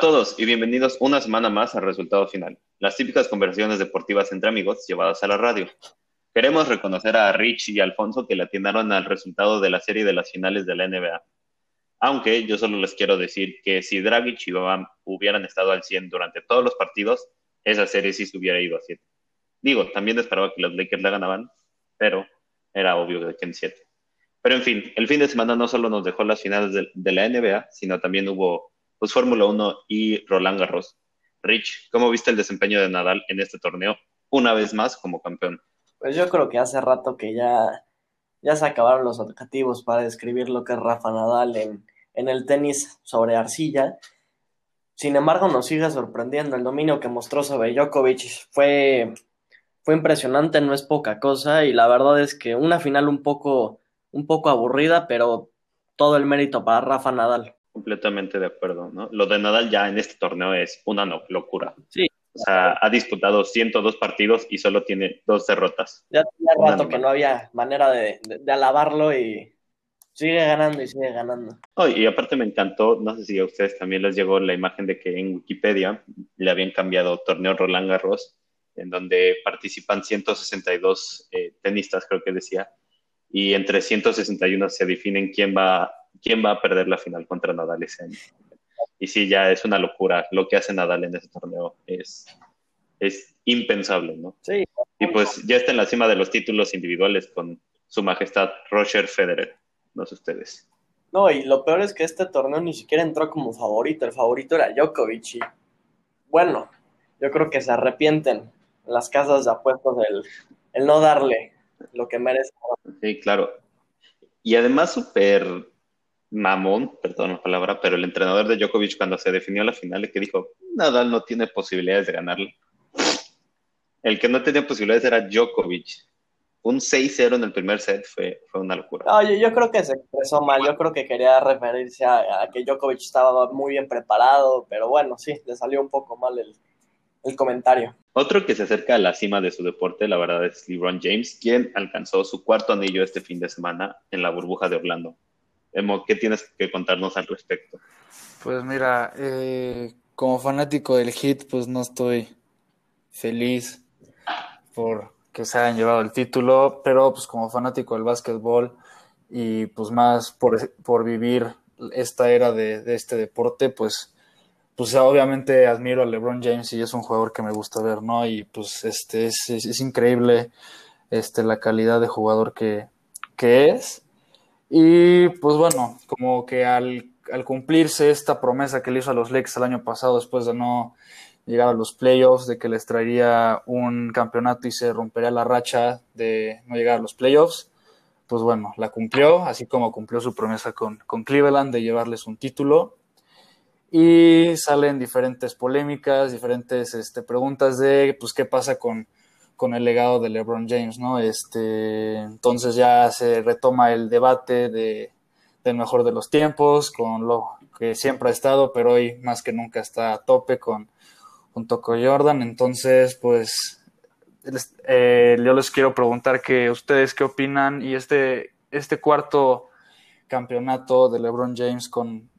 todos y bienvenidos una semana más al resultado final, las típicas conversaciones deportivas entre amigos llevadas a la radio. Queremos reconocer a Rich y Alfonso que le atinaron al resultado de la serie de las finales de la NBA. Aunque yo solo les quiero decir que si Dragic y Bam hubieran estado al 100 durante todos los partidos, esa serie sí se hubiera ido a 7. Digo, también esperaba que los Lakers la ganaban, pero era obvio que en 7. Pero en fin, el fin de semana no solo nos dejó las finales de la NBA, sino también hubo pues Fórmula 1 y Roland Garros. Rich, ¿cómo viste el desempeño de Nadal en este torneo? Una vez más como campeón. Pues yo creo que hace rato que ya, ya se acabaron los objetivos para describir lo que es Rafa Nadal en, en el tenis sobre arcilla. Sin embargo, nos sigue sorprendiendo. El dominio que mostró sobre Djokovic fue, fue impresionante, no es poca cosa. Y la verdad es que una final un poco, un poco aburrida, pero todo el mérito para Rafa Nadal. Completamente de acuerdo, ¿no? Lo de Nadal ya en este torneo es una locura. Sí. O sea, ha disputado 102 partidos y solo tiene dos derrotas. Ya tenía rato que no había manera de, de, de, alabarlo y sigue ganando y sigue ganando. Oh, y aparte me encantó, no sé si a ustedes también les llegó la imagen de que en Wikipedia le habían cambiado torneo Roland Garros, en donde participan 162 eh, tenistas, creo que decía, y entre 161 se definen quién va quién va a perder la final contra Nadal ese año. Y sí, ya es una locura. Lo que hace Nadal en ese torneo es, es impensable, ¿no? Sí. Y pues ya está en la cima de los títulos individuales con su majestad Roger Federer. No sé ustedes. No, y lo peor es que este torneo ni siquiera entró como favorito. El favorito era Djokovic. Y bueno, yo creo que se arrepienten las casas de apuestos el, el no darle lo que merece. Sí, claro. Y además súper mamón, perdón la palabra, pero el entrenador de Djokovic cuando se definió la final, que dijo, Nadal no tiene posibilidades de ganarle. El que no tenía posibilidades era Djokovic. Un 6-0 en el primer set fue, fue una locura. No, yo, yo, creo que se expresó mal, yo creo que quería referirse a, a, que Djokovic estaba muy bien preparado, pero bueno, sí, le salió un poco mal el, el comentario. Otro que se acerca a la cima de su deporte, la verdad, es LeBron James, quien alcanzó su cuarto anillo este fin de semana en la burbuja de Orlando. ¿Qué tienes que contarnos al respecto? Pues mira, eh, como fanático del hit, pues no estoy feliz por que se hayan llevado el título, pero pues como fanático del básquetbol y pues más por, por vivir esta era de, este deporte, pues, pues obviamente admiro a LeBron James y es un jugador que me gusta ver, ¿no? Y pues este es, es, es increíble este, la calidad de jugador que, que es y pues bueno, como que al, al, cumplirse esta promesa que le hizo a los Lakers el año pasado, después de no llegar a los playoffs, de que les traería un campeonato y se rompería la racha de no llegar a los playoffs, pues bueno, la cumplió, así como cumplió su promesa con, con Cleveland de llevarles un título. Y salen diferentes polémicas, diferentes este, preguntas de, pues, qué pasa con, con el legado de LeBron James, ¿no? Este, entonces ya se retoma el debate de, del mejor de los tiempos, con lo que siempre ha estado, pero hoy más que nunca está a tope con, con Jordan. Entonces, pues, eh, yo les quiero preguntar que ustedes qué opinan y este, este cuarto campeonato de LeBron James con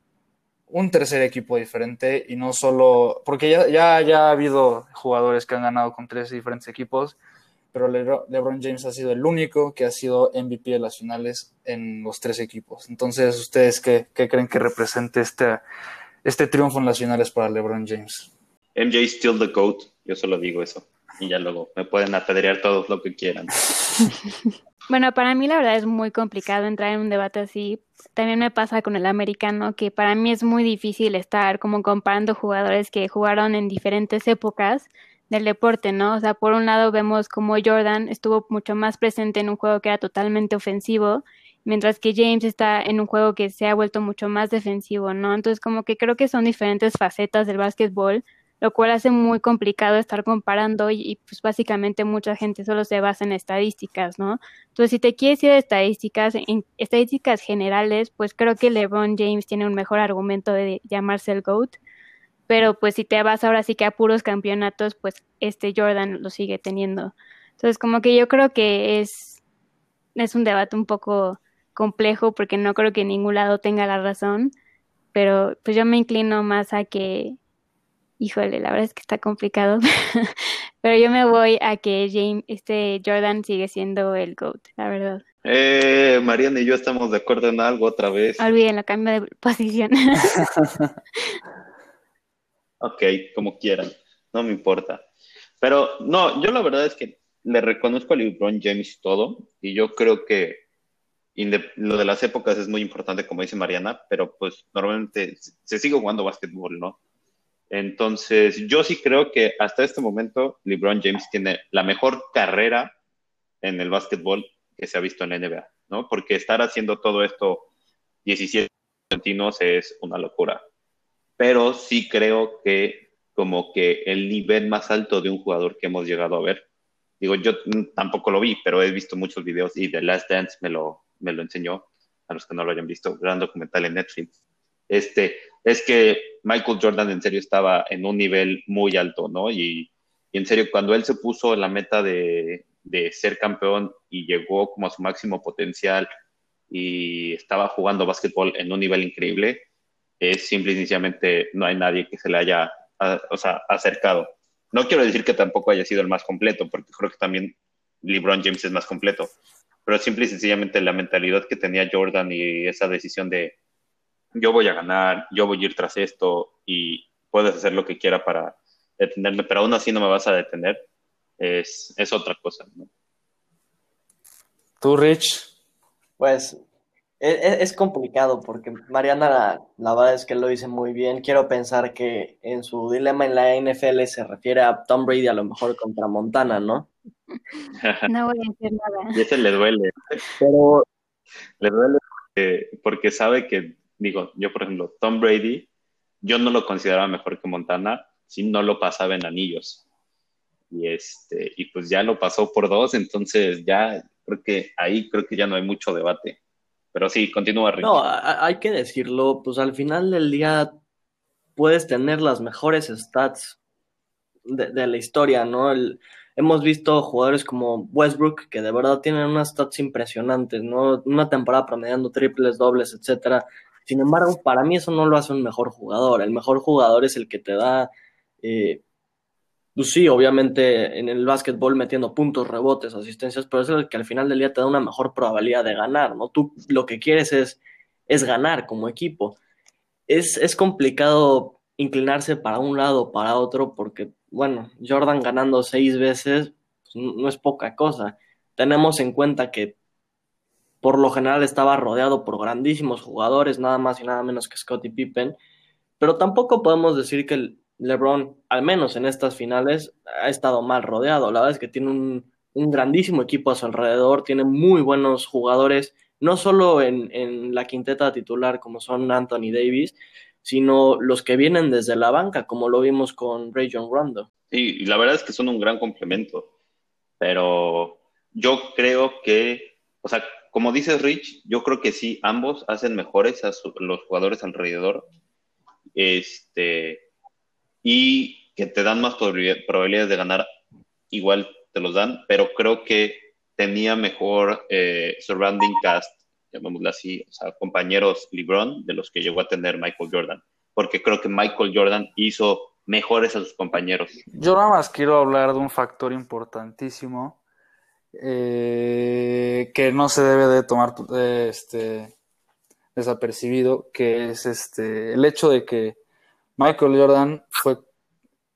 un tercer equipo diferente y no solo, porque ya, ya, ya ha habido jugadores que han ganado con tres diferentes equipos, pero Le, LeBron James ha sido el único que ha sido MVP de las finales en los tres equipos. Entonces, ¿ustedes qué, qué creen que represente este, este triunfo en las finales para LeBron James? MJ still the GOAT, yo solo digo eso. Y ya luego me pueden apedrear todos lo que quieran. Bueno, para mí la verdad es muy complicado entrar en un debate así. También me pasa con el americano, que para mí es muy difícil estar como comparando jugadores que jugaron en diferentes épocas del deporte, ¿no? O sea, por un lado vemos como Jordan estuvo mucho más presente en un juego que era totalmente ofensivo, mientras que James está en un juego que se ha vuelto mucho más defensivo, ¿no? Entonces, como que creo que son diferentes facetas del básquetbol lo cual hace muy complicado estar comparando y, pues básicamente mucha gente solo se basa en estadísticas, ¿no? Entonces, si te quieres ir a estadísticas, en estadísticas generales, pues creo que LeBron James tiene un mejor argumento de llamarse el GOAT, pero pues si te vas ahora sí que a puros campeonatos, pues este Jordan lo sigue teniendo. Entonces, como que yo creo que es, es un debate un poco complejo porque no creo que ningún lado tenga la razón, pero pues yo me inclino más a que Híjole, la verdad es que está complicado. Pero yo me voy a que James, este Jordan sigue siendo el GOAT, la verdad. Eh, Mariana y yo estamos de acuerdo en algo otra vez. Olvídenlo, cambio de posición. ok, como quieran, no me importa. Pero no, yo la verdad es que le reconozco a LeBron James todo y yo creo que lo de las épocas es muy importante, como dice Mariana, pero pues normalmente se sigue jugando básquetbol, ¿no? Entonces, yo sí creo que hasta este momento LeBron James tiene la mejor carrera en el básquetbol que se ha visto en la NBA, ¿no? Porque estar haciendo todo esto 17 continuos es una locura. Pero sí creo que como que el nivel más alto de un jugador que hemos llegado a ver, digo, yo tampoco lo vi, pero he visto muchos videos y The Last Dance me lo, me lo enseñó, a los que no lo hayan visto, gran documental en Netflix. Este, es que Michael Jordan en serio estaba en un nivel muy alto, ¿no? Y, en serio, cuando él se puso la meta de, ser campeón y llegó como a su máximo potencial y estaba jugando básquetbol en un nivel increíble, es simple y sencillamente no hay nadie que se le haya o sea, acercado. No quiero decir que tampoco haya sido el más completo, porque creo que también LeBron James es más completo, pero simple y sencillamente la mentalidad que tenía Jordan y esa decisión de yo voy a ganar, yo voy a ir tras esto y puedes hacer lo que quiera para detenerme, pero aún así no me vas a detener, es, es otra cosa. ¿no? ¿Tú, Rich? Pues e, e, es, complicado porque Mariana la, verdad es que lo dice muy bien. Quiero pensar que en su dilema en la NFL se refiere a Tom Brady a lo mejor contra Montana, ¿no? No voy a decir nada. Y ese le duele. Pero le duele porque sabe que digo, yo por ejemplo, Tom Brady, yo no lo consideraba mejor que Montana si no lo pasaba en anillos. Y, este, y pues ya lo pasó por dos, entonces ya creo que ahí creo que ya no hay mucho debate. Pero sí, continúa. Ricky. No, hay que decirlo, pues al final del día puedes tener las mejores stats de, la historia, ¿no? hemos visto jugadores como Westbrook que de verdad tienen unas stats impresionantes, ¿no? Una temporada promediando triples, dobles, etcétera. Sin embargo, para mí eso no lo hace un mejor jugador. El mejor jugador es el que te da, eh, pues sí, obviamente en el básquetbol metiendo puntos, rebotes, asistencias, pero es el que al final del día te da una mejor probabilidad de ganar, ¿no? Tú lo que quieres es, es ganar como equipo. Es, es complicado inclinarse para un lado o para otro porque, bueno, Jordan ganando seis veces pues, no es poca cosa. Tenemos en cuenta que por lo general estaba rodeado por grandísimos jugadores, nada más y nada menos que Scottie Pippen, pero tampoco podemos decir que LeBron, al menos en estas finales, ha estado mal rodeado. La verdad es que tiene un, grandísimo equipo a su alrededor, tiene muy buenos jugadores, no solo en, la quinteta titular como son Anthony Davis, sino los que vienen desde la banca, como lo vimos con Ray John Rondo. Sí, y la verdad es que son un gran complemento, pero yo creo que, o sea, como dices Rich, yo creo que sí, ambos hacen mejores a los jugadores alrededor. Este, y que te dan más probabilidades de ganar, igual te los dan, pero creo que tenía mejor eh, surrounding cast, llamémoslo así, o sea, compañeros LeBron de los que llegó a tener Michael Jordan, porque creo que Michael Jordan hizo mejores a sus compañeros. Yo nada más quiero hablar de un factor importantísimo eh, que no se debe de tomar este, desapercibido, que es este, el hecho de que Michael Jordan fue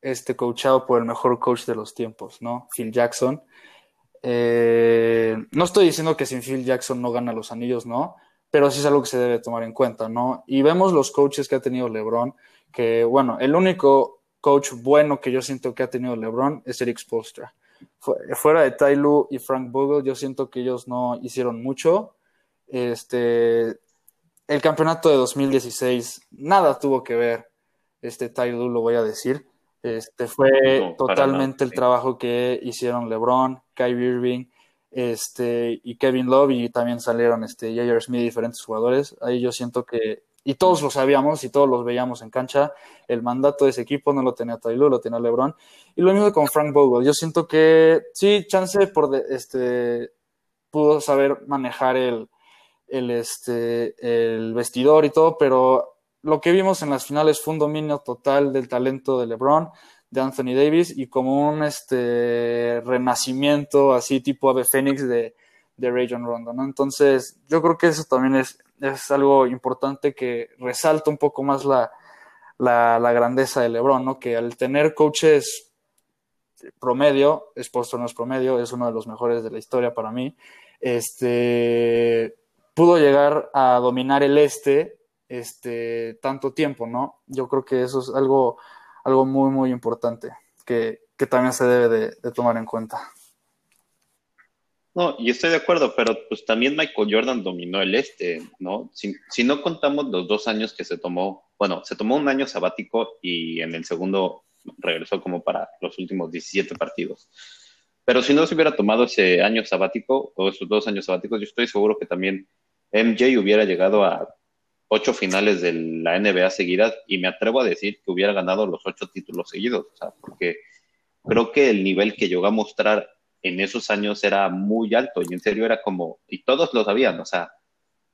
este, coachado por el mejor coach de los tiempos, ¿no? Phil Jackson. Eh, no estoy diciendo que sin Phil Jackson no gana los anillos, ¿no? Pero sí es algo que se debe tomar en cuenta, ¿no? Y vemos los coaches que ha tenido LeBron, que bueno, el único coach bueno que yo siento que ha tenido LeBron es Eric Spoelstra fuera de Lu y Frank Vogel, yo siento que ellos no hicieron mucho. Este, el campeonato de 2016, nada tuvo que ver, este Lu lo voy a decir. Este, fue totalmente el trabajo que hicieron LeBron, Kyrie Irving, este, y Kevin Love, y también salieron este, J.R. Smith y diferentes jugadores. Ahí yo siento que y todos lo sabíamos y todos los veíamos en cancha. El mandato de ese equipo no lo tenía Taylor, lo tenía LeBron. Y lo mismo con Frank Vogel. Yo siento que sí, chance por este pudo saber manejar el, el, este, el vestidor y todo, pero lo que vimos en las finales fue un dominio total del talento de LeBron, de Anthony Davis y como un este renacimiento así tipo Ave Phoenix de, de Rayon Rondo, ¿no? Entonces, yo creo que eso también es, es algo importante que resalta un poco más la, la, la grandeza de LeBron, ¿no? Que al tener coaches promedio, Sports no es promedio, es uno de los mejores de la historia para mí, este, pudo llegar a dominar el este este, tanto tiempo, ¿no? Yo creo que eso es algo, algo muy, muy importante que, que también se debe de, de, tomar en cuenta. No, y estoy de acuerdo, pero pues también Michael Jordan dominó el este, ¿no? Si, si no contamos los dos años que se tomó, bueno, se tomó un año sabático y en el segundo regresó como para los últimos 17 partidos. Pero si no se hubiera tomado ese año sabático o esos dos años sabáticos, yo estoy seguro que también MJ hubiera llegado a ocho finales de la NBA seguidas y me atrevo a decir que hubiera ganado los ocho títulos seguidos, o sea, porque creo que el nivel que llegó a mostrar en esos años era muy alto y en serio era como, y todos lo sabían, o sea,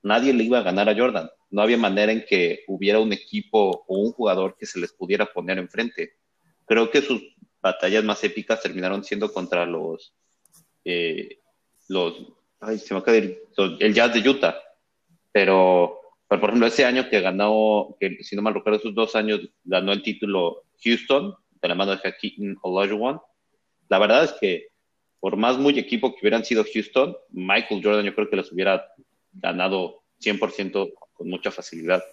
nadie le iba a ganar a Jordan, no había manera en que hubiera un equipo o un jugador que se les pudiera poner enfrente. Creo que sus batallas más épicas terminaron siendo contra los, eh, los, ay, se me acaba de el Jazz de Utah, pero pero, por ejemplo, ese año que ganó, que si no mal recuerdo, esos dos años ganó el título Houston, de la mano de Hakeem Olajuwon. La verdad es que, por más muy equipo que hubieran sido Houston, Michael Jordan yo creo que los hubiera ganado 100% con mucha facilidad.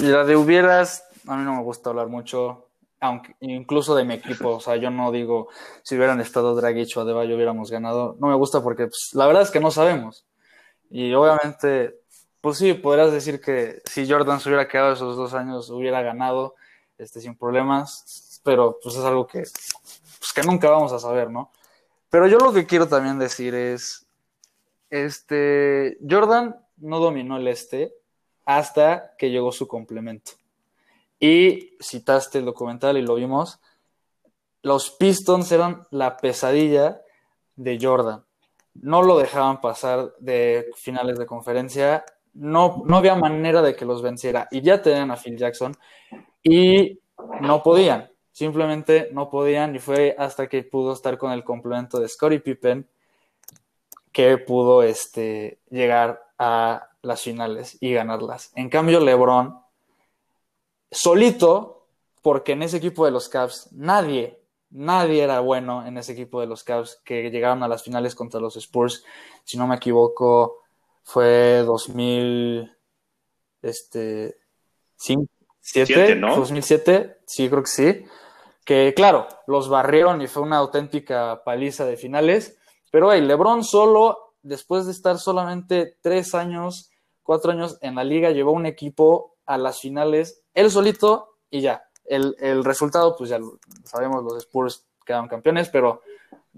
La de hubieras, a mí no me gusta hablar mucho, aunque incluso de mi equipo, o sea, yo no digo si hubieran estado Dragic o Adebayo hubiéramos ganado, no me gusta porque pues, la verdad es que no sabemos. Y obviamente pues sí, podrías decir que si Jordan se hubiera quedado esos dos años, hubiera ganado este, sin problemas, pero pues es algo que, pues, que nunca vamos a saber, ¿no? Pero yo lo que quiero también decir es, este, Jordan no dominó el este hasta que llegó su complemento. Y citaste el documental y lo vimos, los Pistons eran la pesadilla de Jordan. No lo dejaban pasar de finales de conferencia no, no había manera de que los venciera. Y ya tenían a Phil Jackson y no podían, simplemente no podían. Y fue hasta que pudo estar con el complemento de Scottie Pippen que pudo este, llegar a las finales y ganarlas. En cambio, LeBron, solito, porque en ese equipo de los Cavs nadie, nadie era bueno en ese equipo de los Cavs que llegaron a las finales contra los Spurs. Si no me equivoco, fue 2000, este, 2007, ¿no? 2007, sí, creo que sí. Que claro, los barrieron y fue una auténtica paliza de finales. Pero hey, LeBron solo, después de estar solamente tres años, cuatro años en la liga, llevó un equipo a las finales, él solito y ya. El, el resultado, pues ya sabemos, los Spurs quedaron campeones, pero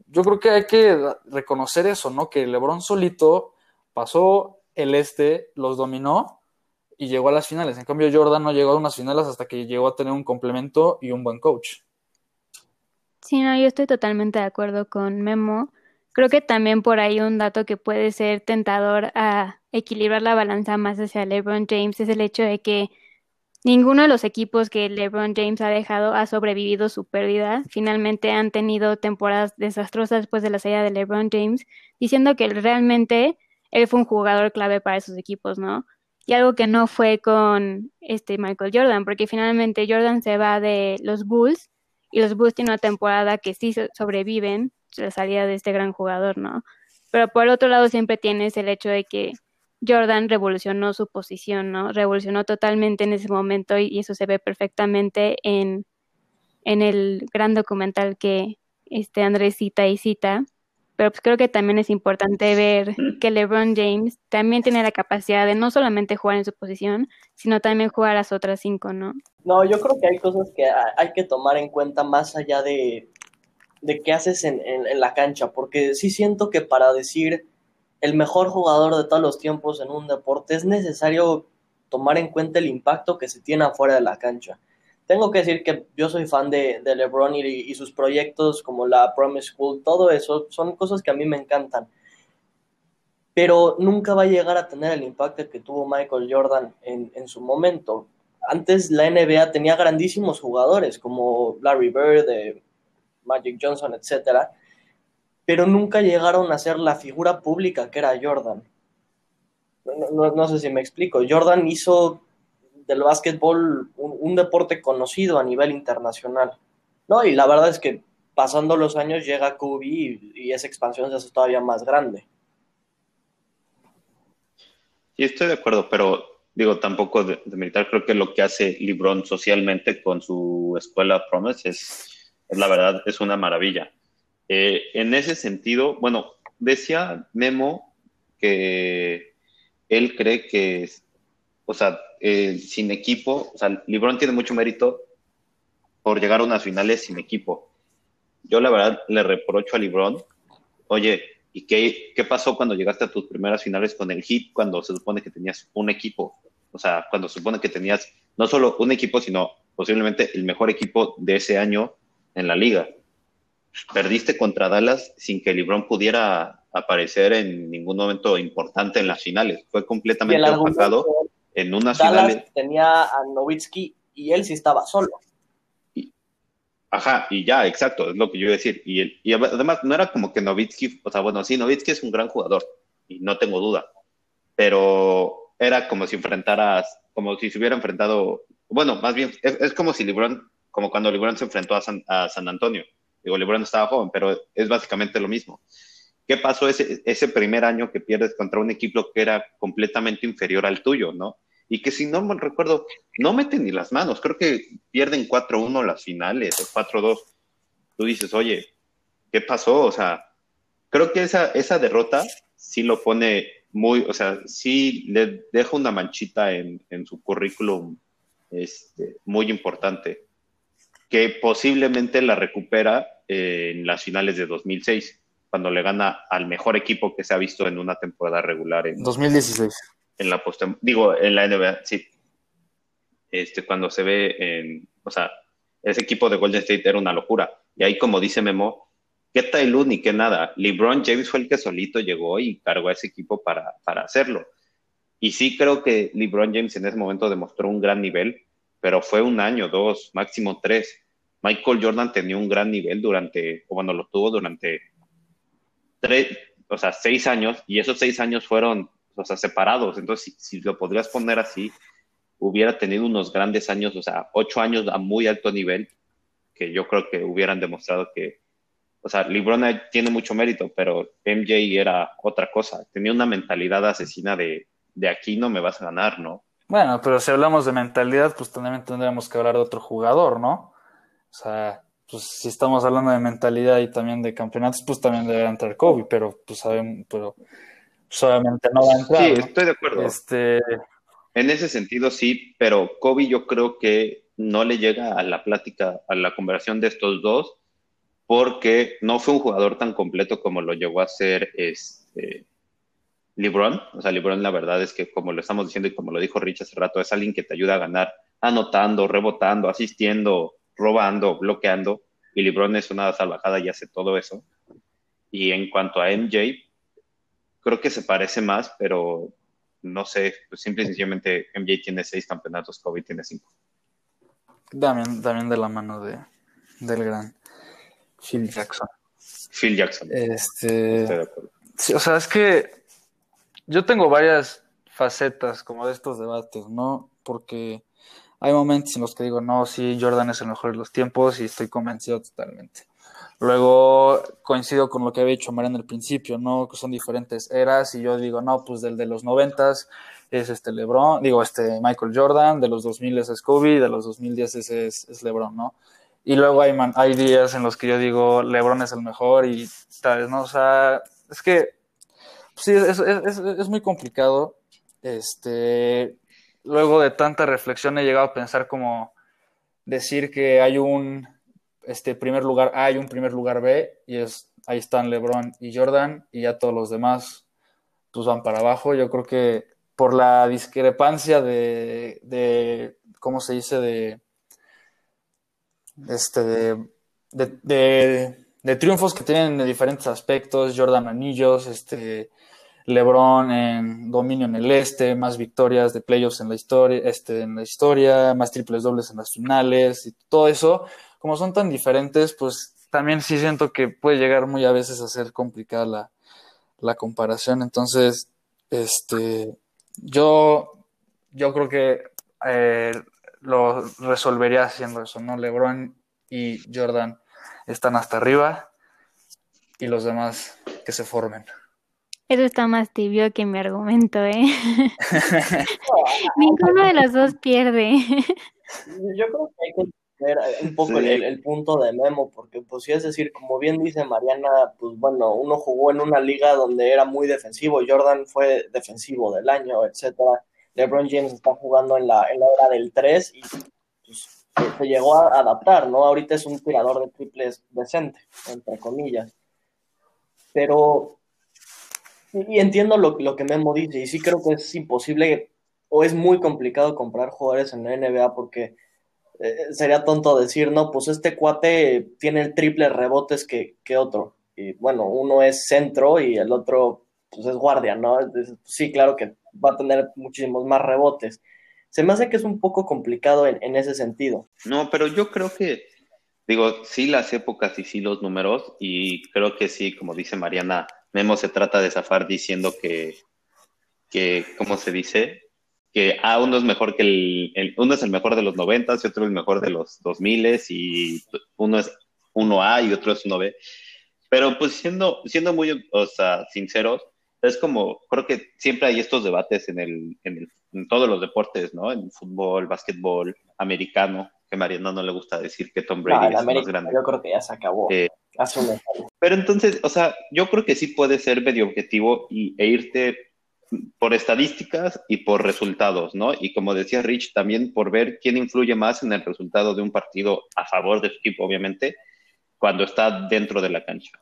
yo creo que hay que reconocer eso, ¿no? Que LeBron solito pasó el este, los dominó y llegó a las finales. En cambio, Jordan no llegó a unas finales hasta que llegó a tener un complemento y un buen coach. Sí, no, yo estoy totalmente de acuerdo con Memo. Creo que también por ahí un dato que puede ser tentador a equilibrar la balanza más hacia LeBron James es el hecho de que ninguno de los equipos que LeBron James ha dejado ha sobrevivido su pérdida. Finalmente han tenido temporadas desastrosas después de la salida de LeBron James, diciendo que realmente él fue un jugador clave para esos equipos, ¿no? Y algo que no fue con este Michael Jordan, porque finalmente Jordan se va de los Bulls y los Bulls tienen una temporada que sí sobreviven la salida de este gran jugador, ¿no? Pero por el otro lado siempre tienes el hecho de que Jordan revolucionó su posición, ¿no? Revolucionó totalmente en ese momento y, eso se ve perfectamente en, en el gran documental que este Andrés cita y cita, pero pues creo que también es importante ver que LeBron James también tiene la capacidad de no solamente jugar en su posición, sino también jugar a las otras cinco, ¿no? No, yo creo que hay cosas que hay que tomar en cuenta más allá de, de qué haces en, en, la cancha, porque sí siento que para decir el mejor jugador de todos los tiempos en un deporte es necesario tomar en cuenta el impacto que se tiene afuera de la cancha tengo que decir que yo soy fan de, LeBron y, sus proyectos como la Promise School, todo eso son cosas que a mí me encantan. pero nunca va a llegar a tener el impacto que tuvo Michael Jordan en, en su momento. Antes la NBA tenía grandísimos jugadores como Larry Bird, eh, Magic Johnson, etcétera, pero nunca llegaron a ser la figura pública que era Jordan. No sé si me explico. Jordan hizo del básquetbol un, deporte conocido a nivel internacional. ¿no? Y la verdad es que pasando los años llega Kobe y, y esa expansión se hace todavía más grande. Sí, estoy de acuerdo, pero digo, tampoco de, militar, creo que lo que hace LeBron socialmente con su escuela Promise es, es la verdad, es una maravilla. Eh, en ese sentido, bueno, decía Memo que él cree que, o sea, eh, sin equipo, o sea, LeBron tiene mucho mérito por llegar a unas finales sin equipo. Yo la verdad le reprocho a LeBron, oye, ¿y qué, qué pasó cuando llegaste a tus primeras finales con el Heat cuando se supone que tenías un equipo? O sea, cuando se supone que tenías no solo un equipo, sino posiblemente el mejor equipo de ese año en la liga. Perdiste contra Dallas sin que LeBron pudiera aparecer en ningún momento importante en las finales. Fue completamente opacado en unas Dallas finales. tenía a Nowitzki y él sí estaba solo. Y, ajá, y ya, exacto, es lo que yo iba a decir. Y, y además no era como que Nowitzki, o sea, bueno, sí, Nowitzki es un gran jugador, y no tengo duda, pero era como si enfrentaras, como si se hubiera enfrentado, bueno, más bien, es, es como si LeBron, como cuando LeBron se enfrentó a San, a San Antonio. Digo, LeBron estaba joven, pero es básicamente lo mismo. ¿Qué pasó ese, ese primer año que pierdes contra un equipo que era completamente inferior al tuyo, no? Y que si no me recuerdo, no meten ni las manos. Creo que pierden 4-1 las finales o 4-2. Tú dices, oye, ¿qué pasó? O sea, creo que esa, esa derrota sí lo pone muy, o sea, sí le deja una manchita en, en su currículum este, muy importante, que posiblemente la recupera eh, en las finales de 2006 cuando le gana al mejor equipo que se ha visto en una temporada regular. En, 2016. En la post digo, en la NBA, sí. Este, cuando se ve en, o sea, ese equipo de Golden State era una locura. Y ahí, como dice Memo, qué Taylor ni qué nada. LeBron James fue el que solito llegó y cargó a ese equipo para, para hacerlo. Y sí creo que LeBron James en ese momento demostró un gran nivel, pero fue un año, dos, máximo tres. Michael Jordan tenía un gran nivel durante, o cuando lo tuvo durante tres, o sea, seis años, y esos seis años fueron, o sea, separados. Entonces, si, lo podrías poner así, hubiera tenido unos grandes años, o sea, ocho años a muy alto nivel, que yo creo que hubieran demostrado que, o sea, LeBron tiene mucho mérito, pero MJ era otra cosa. Tenía una mentalidad asesina de, de aquí no me vas a ganar, ¿no? Bueno, pero si hablamos de mentalidad, pues también tendríamos que hablar de otro jugador, ¿no? O sea, pues si estamos hablando de mentalidad y también de campeonatos, pues también debe entrar Kobe, pero pues sabemos, pero pues, obviamente no va a entrar. Sí, ¿no? estoy de acuerdo. Este... En ese sentido sí, pero Kobe yo creo que no le llega a la plática, a la conversación de estos dos, porque no fue un jugador tan completo como lo llegó a ser este, LeBron. O sea, LeBron la verdad es que como lo estamos diciendo y como lo dijo Rich hace rato, es alguien que te ayuda a ganar anotando, rebotando, asistiendo, robando, bloqueando, y LeBron es una salvajada y hace todo eso. Y en cuanto a MJ, creo que se parece más, pero no sé, pues simple y sencillamente MJ tiene seis campeonatos, Kobe tiene cinco. También, también de la mano de, del gran Phil Jackson. Phil Jackson. Este, sí, o sea, es que yo tengo varias facetas como de estos debates, ¿no? Porque hay momentos en los que digo, no, sí, Jordan es el mejor de los tiempos y estoy convencido totalmente. Luego coincido con lo que había dicho María en el principio, ¿no? Que son diferentes eras y yo digo, no, pues del de los noventas es este LeBron, digo, este Michael Jordan, de los 2000 es Kobe, de los 2010 es, es, es LeBron, ¿no? Y luego hay, man, hay días en los que yo digo, LeBron es el mejor y tal, ¿no? O sea, es que sí, es, es, es muy complicado. Este, luego de tanta reflexión he llegado a pensar como decir que hay un este primer lugar A y un primer lugar B y es ahí están LeBron y Jordan y ya todos los demás pues van para abajo. Yo creo que por la discrepancia de, de ¿cómo se dice? de este de, de, de, de triunfos que tienen de diferentes aspectos, Jordan anillos, este LeBron en dominio en el este, más victorias de playoffs en la historia, este, en la historia, más triples dobles en las finales y todo eso, como son tan diferentes, pues también sí siento que puede llegar muy a veces a ser complicada la, la comparación. Entonces, este, yo, yo creo que eh, lo resolvería haciendo eso, ¿no? LeBron y Jordan están hasta arriba y los demás que se formen. Eso está más tibio que mi argumento, ¿eh? Ninguno de los dos pierde. Yo creo que hay que ver un poco el, punto de Memo, porque pues sí es decir, como bien dice Mariana, pues bueno, uno jugó en una liga donde era muy defensivo, Jordan fue defensivo del año, etcétera. LeBron James está jugando en la, en la era del 3 y pues, se llegó a adaptar, ¿no? Ahorita es un tirador de triples decente, entre comillas. Pero y entiendo lo, lo que Memo dice, y sí creo que es imposible o es muy complicado comprar jugadores en la NBA porque eh, sería tonto decir, no, pues este cuate tiene el triple rebotes que, que, otro. Y bueno, uno es centro y el otro pues es guardia, ¿no? Sí, claro que va a tener muchísimos más rebotes. Se me hace que es un poco complicado en, en ese sentido. No, pero yo creo que, digo, sí las épocas y sí los números, y creo que sí, como dice Mariana, Memo se trata de zafar diciendo que, que ¿cómo se dice? Que a uno es mejor que el, uno es el mejor de los 90 y otro es el mejor de los 2000 y uno es 1A y otro es 1B. Pero pues siendo, siendo muy o sea, sinceros, es como, creo que siempre hay estos debates en, el, en, en todos los deportes, ¿no? En fútbol, básquetbol, americano, que a Mariano no le gusta decir que Tom Brady es más grande. Yo creo que ya se acabó. Eh, pero entonces, o sea, yo creo que sí puede ser medio objetivo e irte por estadísticas y por resultados, ¿no? Y como decía Rich, también por ver quién influye más en el resultado de un partido a favor de su equipo, obviamente, cuando está dentro de la cancha.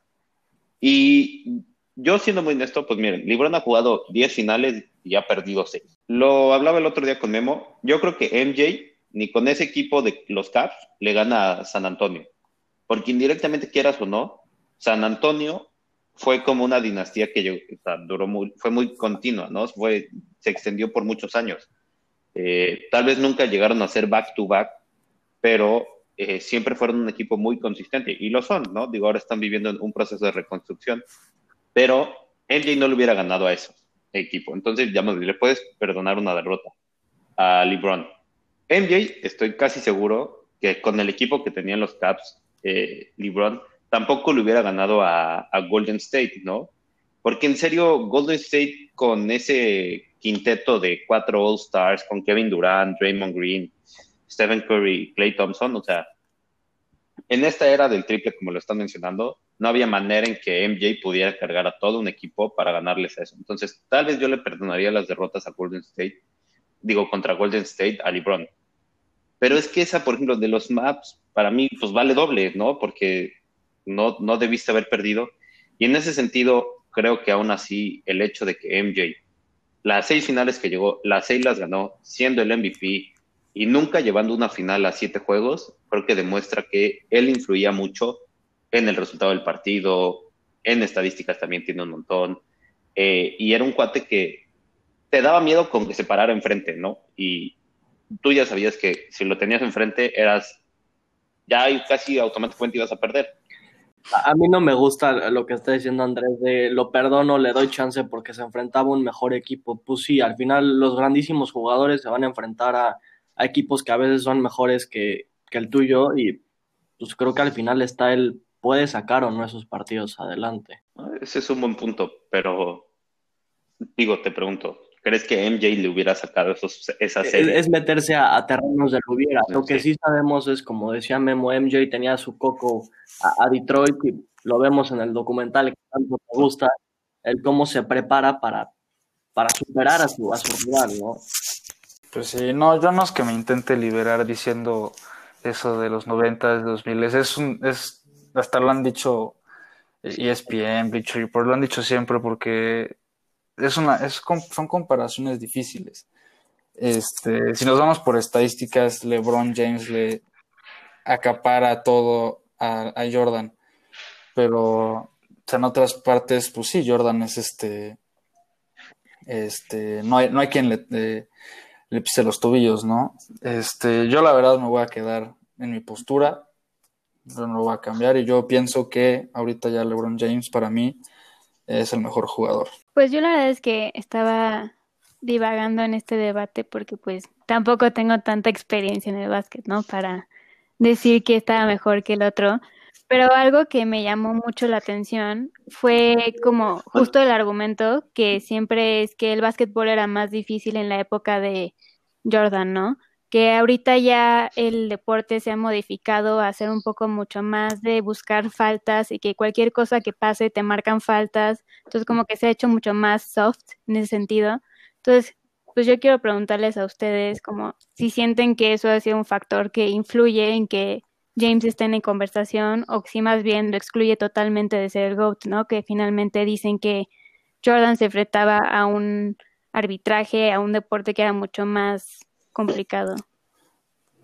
Y yo siendo muy honesto, pues miren, Libron ha jugado 10 finales y ha perdido 6. Lo hablaba el otro día con Memo, yo creo que MJ ni con ese equipo de los Caps le gana a San Antonio porque indirectamente quieras o no, San Antonio fue como una dinastía que duró muy, fue muy continua, ¿no? Fue, se extendió por muchos años. Eh, tal vez nunca llegaron a ser back to back, pero eh, siempre fueron un equipo muy consistente y lo son, ¿no? Digo, ahora están viviendo un proceso de reconstrucción, pero MJ no le hubiera ganado a ese equipo. Entonces, ya le puedes perdonar una derrota a LeBron. MJ, estoy casi seguro que con el equipo que tenían los Caps eh, LeBron, tampoco le hubiera ganado a, Golden State, ¿no? Porque en serio, Golden State con ese quinteto de cuatro All Stars, con Kevin Durant, Draymond Green, Stephen Curry, Clay Thompson, o sea, en esta era del triple, como lo están mencionando, no había manera en que MJ pudiera cargar a todo un equipo para ganarles eso. Entonces, tal vez yo le perdonaría las derrotas a Golden State, digo, contra Golden State a LeBron. Pero es que esa, por ejemplo, de los maps, para mí, pues vale doble, ¿no? Porque no, no debiste haber perdido. Y en ese sentido, creo que aún así, el hecho de que MJ, las seis finales que llegó, las seis las ganó, siendo el MVP y nunca llevando una final a siete juegos, creo que demuestra que él influía mucho en el resultado del partido, en estadísticas también tiene un montón. Eh, y era un cuate que te daba miedo con que se parara enfrente, ¿no? Y, tú ya sabías que si lo tenías enfrente eras, ya casi automáticamente ibas a perder. A mí no me gusta lo que está diciendo Andrés de lo perdono, le doy chance porque se enfrentaba un mejor equipo. Pues sí, al final los grandísimos jugadores se van a enfrentar a, equipos que a veces son mejores que, que, el tuyo y pues creo que al final está el puede sacar o no esos partidos adelante. Ese es un buen punto, pero digo, te pregunto, ¿Crees que MJ le hubiera sacado esos, esa serie? Es, meterse a, terrenos de hubiera. Lo que sí sabemos es, como decía Memo, MJ tenía su coco a, Detroit y lo vemos en el documental que tanto te gusta, el cómo se prepara para, para superar a su, a su rival, ¿no? Pues sí, no, yo no es que me intente liberar diciendo eso de los 90, de 2000, es un, es, hasta lo han dicho ESPN, Bleacher Report, lo han dicho siempre porque es una, es, son comparaciones difíciles. Este, si nos vamos por estadísticas, LeBron James le acapara todo a, Jordan, pero en otras partes, pues sí, Jordan es este este, no hay, no hay quien le, pise los tobillos, ¿no? Este, yo la verdad me voy a quedar en mi postura, no lo voy a cambiar y yo pienso que ahorita ya LeBron James para mí es el mejor jugador. Pues yo la verdad es que estaba divagando en este debate porque pues tampoco tengo tanta experiencia en el básquet, ¿no? Para decir que estaba mejor que el otro. Pero algo que me llamó mucho la atención fue como justo el argumento que siempre es que el básquetbol era más difícil en la época de Jordan, ¿no? Que ahorita ya el deporte se ha modificado a ser un poco mucho más de buscar faltas y que cualquier cosa que pase te marcan faltas. Entonces como que se ha hecho mucho más soft en ese sentido. Entonces, pues yo quiero preguntarles a ustedes como si sienten que eso ha sido un factor que influye en que James esté en conversación o si más bien lo excluye totalmente de ser el GOAT, ¿no? Que finalmente dicen que Jordan se enfrentaba a un arbitraje, a un deporte que era mucho más complicado.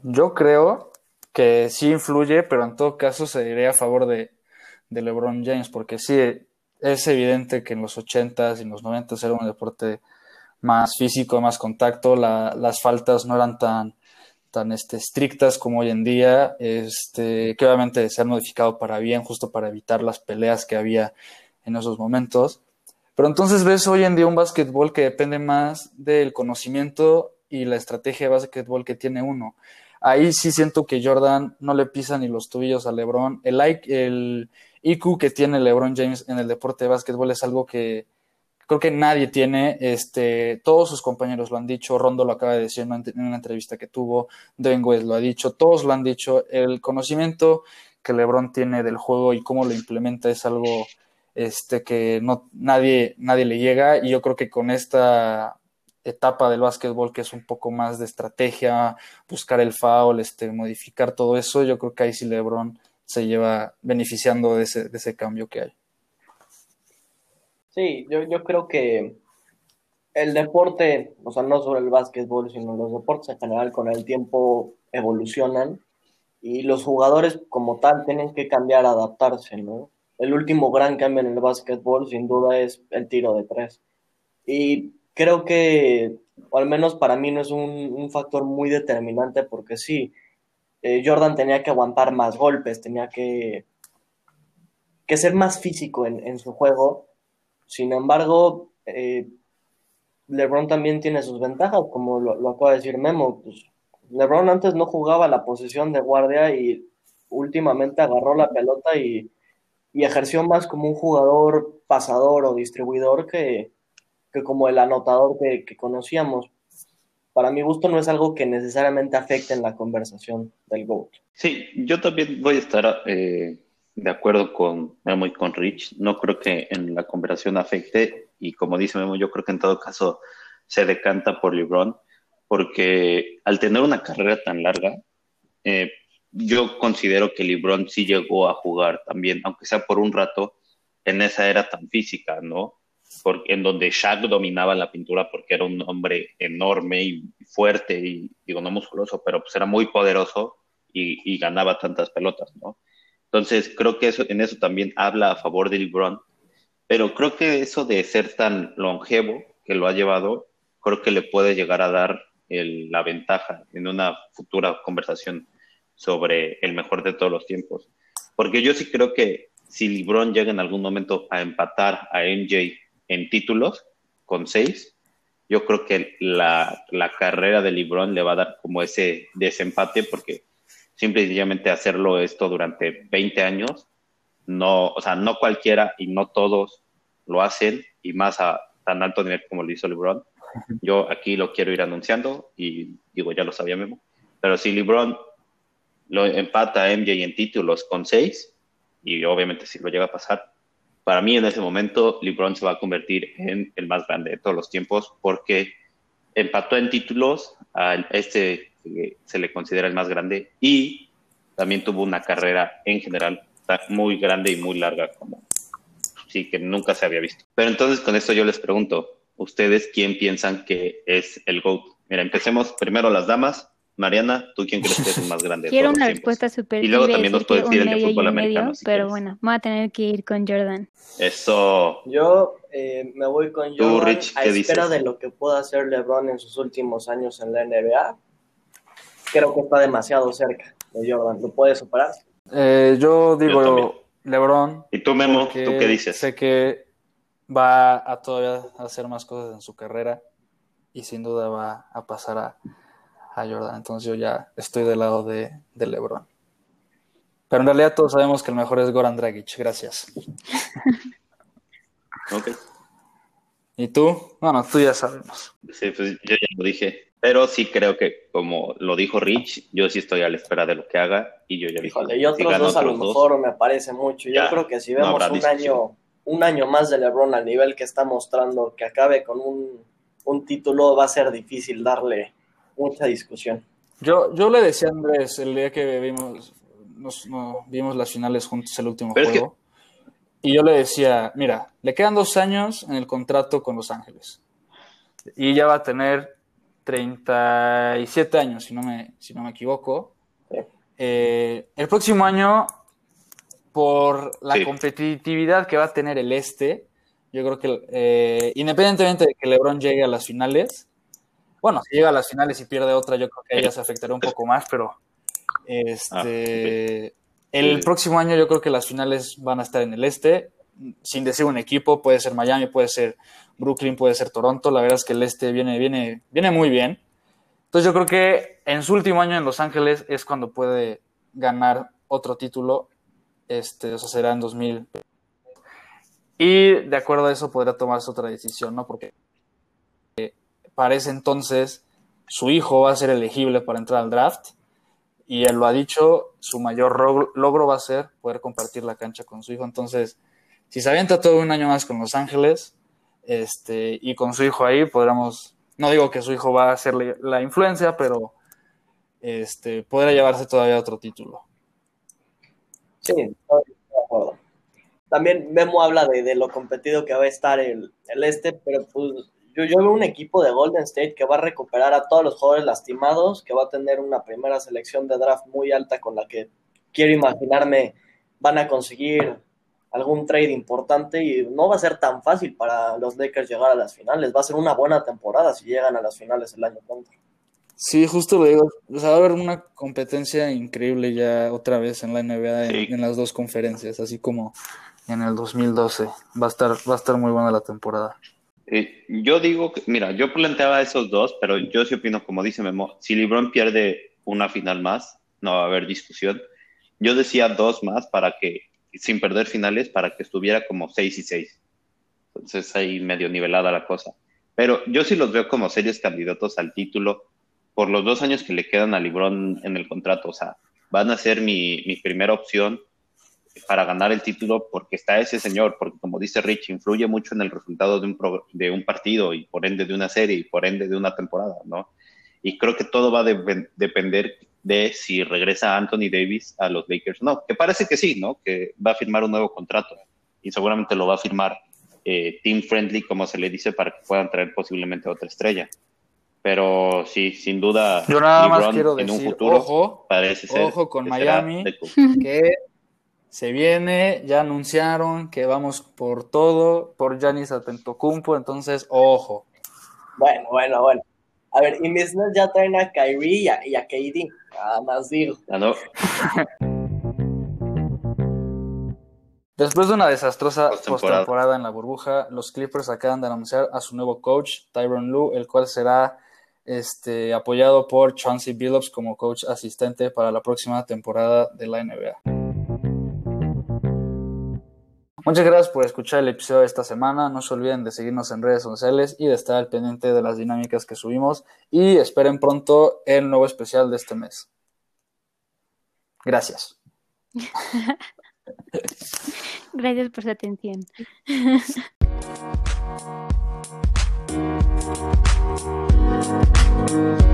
Yo creo que sí influye, pero en todo caso se diría a favor de, de LeBron James, porque sí es evidente que en los 80s y en los 90s era un deporte más físico, más contacto, las faltas no eran tan, tan este, estrictas como hoy en día, este, que obviamente se han modificado para bien, justo para evitar las peleas que había en esos momentos. Pero entonces ves hoy en día un básquetbol que depende más del conocimiento y la estrategia de básquetbol que tiene uno. Ahí sí siento que Jordan no le pisa ni los tobillos a LeBron. El, el IQ que tiene LeBron James en el deporte de básquetbol es algo que, creo que nadie tiene, este, todos sus compañeros lo han dicho, Rondo lo acaba de decir en una, entrevista que tuvo, Devin West lo ha dicho, todos lo han dicho, el conocimiento que LeBron tiene del juego y cómo lo implementa es algo este, que no, nadie, nadie le llega y yo creo que con esta etapa del básquetbol que es un poco más de estrategia, buscar el foul, este, modificar todo eso, yo creo que ahí sí LeBron se lleva beneficiando de ese, de ese cambio que hay. Sí, yo, yo creo que el deporte, o sea, no solo el básquetbol, sino los deportes en general con el tiempo evolucionan y los jugadores como tal tienen que cambiar, adaptarse, ¿no? El último gran cambio en el básquetbol sin duda es el tiro de tres. Y creo que, o al menos para mí no es un, factor muy determinante porque sí, eh, Jordan tenía que aguantar más golpes, tenía que, que ser más físico en, su juego sin embargo, eh, LeBron también tiene sus ventajas, como lo, acaba de decir Memo. Pues, LeBron antes no jugaba la posición de guardia y últimamente agarró la pelota y, ejerció más como un jugador pasador o distribuidor que, como el anotador que, conocíamos. Para mi gusto no es algo que necesariamente afecte en la conversación del GOAT. Sí, yo también voy a estar eh, de acuerdo con Memo y con Rich. No creo que en la conversación afecte y como dice Memo, yo creo que en todo caso se decanta por LeBron porque al tener una carrera tan larga, eh, yo considero que LeBron sí llegó a jugar también, aunque sea por un rato, en esa era tan física, ¿no? Porque, en donde Shaq dominaba la pintura porque era un hombre enorme y fuerte y digo no musculoso, pero pues era muy poderoso y, y ganaba tantas pelotas, ¿no? Entonces, creo que eso, en eso también habla a favor de LeBron, pero creo que eso de ser tan longevo que lo ha llevado, creo que le puede llegar a dar la ventaja en una futura conversación sobre el mejor de todos los tiempos. Porque yo sí creo que si LeBron llega en algún momento a empatar a MJ en títulos con seis, yo creo que la, la carrera de LeBron le va a dar como ese desempate porque simple y sencillamente hacerlo esto durante 20 años, no, o sea, no cualquiera y no todos lo hacen, y más a tan alto nivel como lo hizo LeBron. Yo aquí lo quiero ir anunciando y digo, ya lo sabía Memo, pero si LeBron lo empata a MJ en títulos con 6, y obviamente si lo llega a pasar, para mí en ese momento LeBron se va a convertir en el más grande de todos los tiempos porque empató en títulos a este se le considera el más grande y también tuvo una carrera en general muy grande y muy larga como sí que nunca se había visto. Pero entonces con esto yo les pregunto, ¿ustedes quién piensan que es el GOAT? Mira, empecemos primero las damas. Mariana, ¿tú quién crees que es el más grande? Quiero una respuesta súper Y luego también nos puedes decir el de fútbol americano. pero bueno, voy a tener que ir con Jordan. Eso. Yo eh, me voy con Tú, Jordan Rich, a ¿qué espera dices? de lo que pueda hacer LeBron en sus últimos años en la NBA. Creo que está demasiado cerca de Jordan. ¿Lo puede superar? Eh, yo digo también. LeBron. ¿Y tú, Memo? ¿Tú qué dices? Sé que va a todavía hacer más cosas en su carrera y sin duda va a pasar a, a Jordan. Entonces yo ya estoy del lado de, de LeBron. Pero en realidad todos sabemos que el mejor es Goran Dragic. Gracias. Ok. ¿Y tú? Bueno, tú ya sabemos. Sí, pues yo ya lo dije. Pero sí creo que, como lo dijo Rich, yo sí estoy a la espera de lo que haga. Y yo ya dije, Híjole, y otros dos a lo dos, mejor me parece mucho. Yo Ya, creo que si vemos un discusión. año, un año más de LeBron al nivel que está mostrando, que acabe con un, un título, va a ser difícil darle mucha discusión. Yo, yo le decía a Andrés el día que vimos, nos, no, vimos las finales juntos el último Pero es que- juego. Y yo le decía, mira, le quedan dos años en el contrato con Los Ángeles. Y ya va a tener 37 años, si no me, si no me equivoco. Sí. Eh, el próximo año, por la Sí. competitividad que va a tener el este, yo creo que eh, independientemente de que LeBron llegue a las finales, bueno, si llega a las finales y pierde otra, yo creo que a ella se afectará un poco más, pero este, el próximo año yo creo que las finales van a estar en el este, sin decir un equipo, puede ser Miami, puede ser Brooklyn, puede ser Toronto, la verdad es que el este viene, viene, viene muy bien. Entonces yo creo que en su último año en Los Ángeles es cuando puede ganar otro título, este, o sea, será en 2000. Y de acuerdo a eso podría tomarse otra decisión, ¿no? Porque para ese entonces su hijo va a ser elegible para entrar al draft y él lo ha dicho, su mayor logro, va a ser poder compartir la cancha con su hijo. Entonces, si se avienta todo un año más con Los Ángeles este, y con su hijo ahí, podríamos, no digo que su hijo va a hacerle la influencia, pero este, podrá llevarse todavía otro título. Sí, estoy de acuerdo. También Memo habla de, de lo competido que va a estar el, el este, pero pues yo, yo veo un equipo de Golden State que va a recuperar a todos los jugadores lastimados, que va a tener una primera selección de draft muy alta con la que quiero imaginarme van a conseguir algún trade importante y no va a ser tan fácil para los Lakers llegar a las finales. Va a ser una buena temporada si llegan a las finales el año pronto. Sí, justo lo digo. O sea, va a haber una competencia increíble ya otra vez en la NBA en, en las dos conferencias, así como en el 2012. Va a estar, va a estar muy buena la temporada. Eh, yo digo, mira, yo planteaba esos dos, pero yo sí opino, como dice Memo, si LeBron pierde una final más, no va a haber discusión. Yo decía dos más para que, sin perder finales, para que estuviera como seis y seis. Entonces ahí medio nivelada la cosa. Pero yo sí los veo como serios candidatos al título por los dos años que le quedan a LeBron en el contrato. O sea, van a ser mi, mi primera opción para ganar el título porque está ese señor, porque como dice Rich, influye mucho en el resultado de un, pro, de un partido y por ende de una serie y por ende de una temporada, ¿no? Y creo que todo va a de, depender de si regresa Anthony Davis a los Lakers. No, que parece que sí, ¿no? Que va a firmar un nuevo contrato y seguramente lo va a firmar eh, team friendly, como se le dice, para que puedan traer posiblemente a otra estrella. Pero sí, sin duda, Yo nada más LeBron quiero en decir, un futuro ojo, parece ser ojo con Miami. que se viene, ya anunciaron que vamos por todo, por Giannis Antetokounmpo, entonces, ojo. Bueno, bueno, bueno. A ver, y mis Nets ya traen a Kyrie y a, y a KD. Nada más digo. Ah, no. Después de una desastrosa Postemporada. postemporada en la burbuja, los Clippers acaban de anunciar a su nuevo coach, Tyron Lue, el cual será este, apoyado por Chauncey Billups como coach asistente para la próxima temporada de la NBA. Muchas gracias por escuchar el episodio de esta semana. No se olviden de seguirnos en redes sociales y de estar al pendiente de las dinámicas que subimos. Y esperen pronto el nuevo especial de este mes. Gracias. gracias por su atención.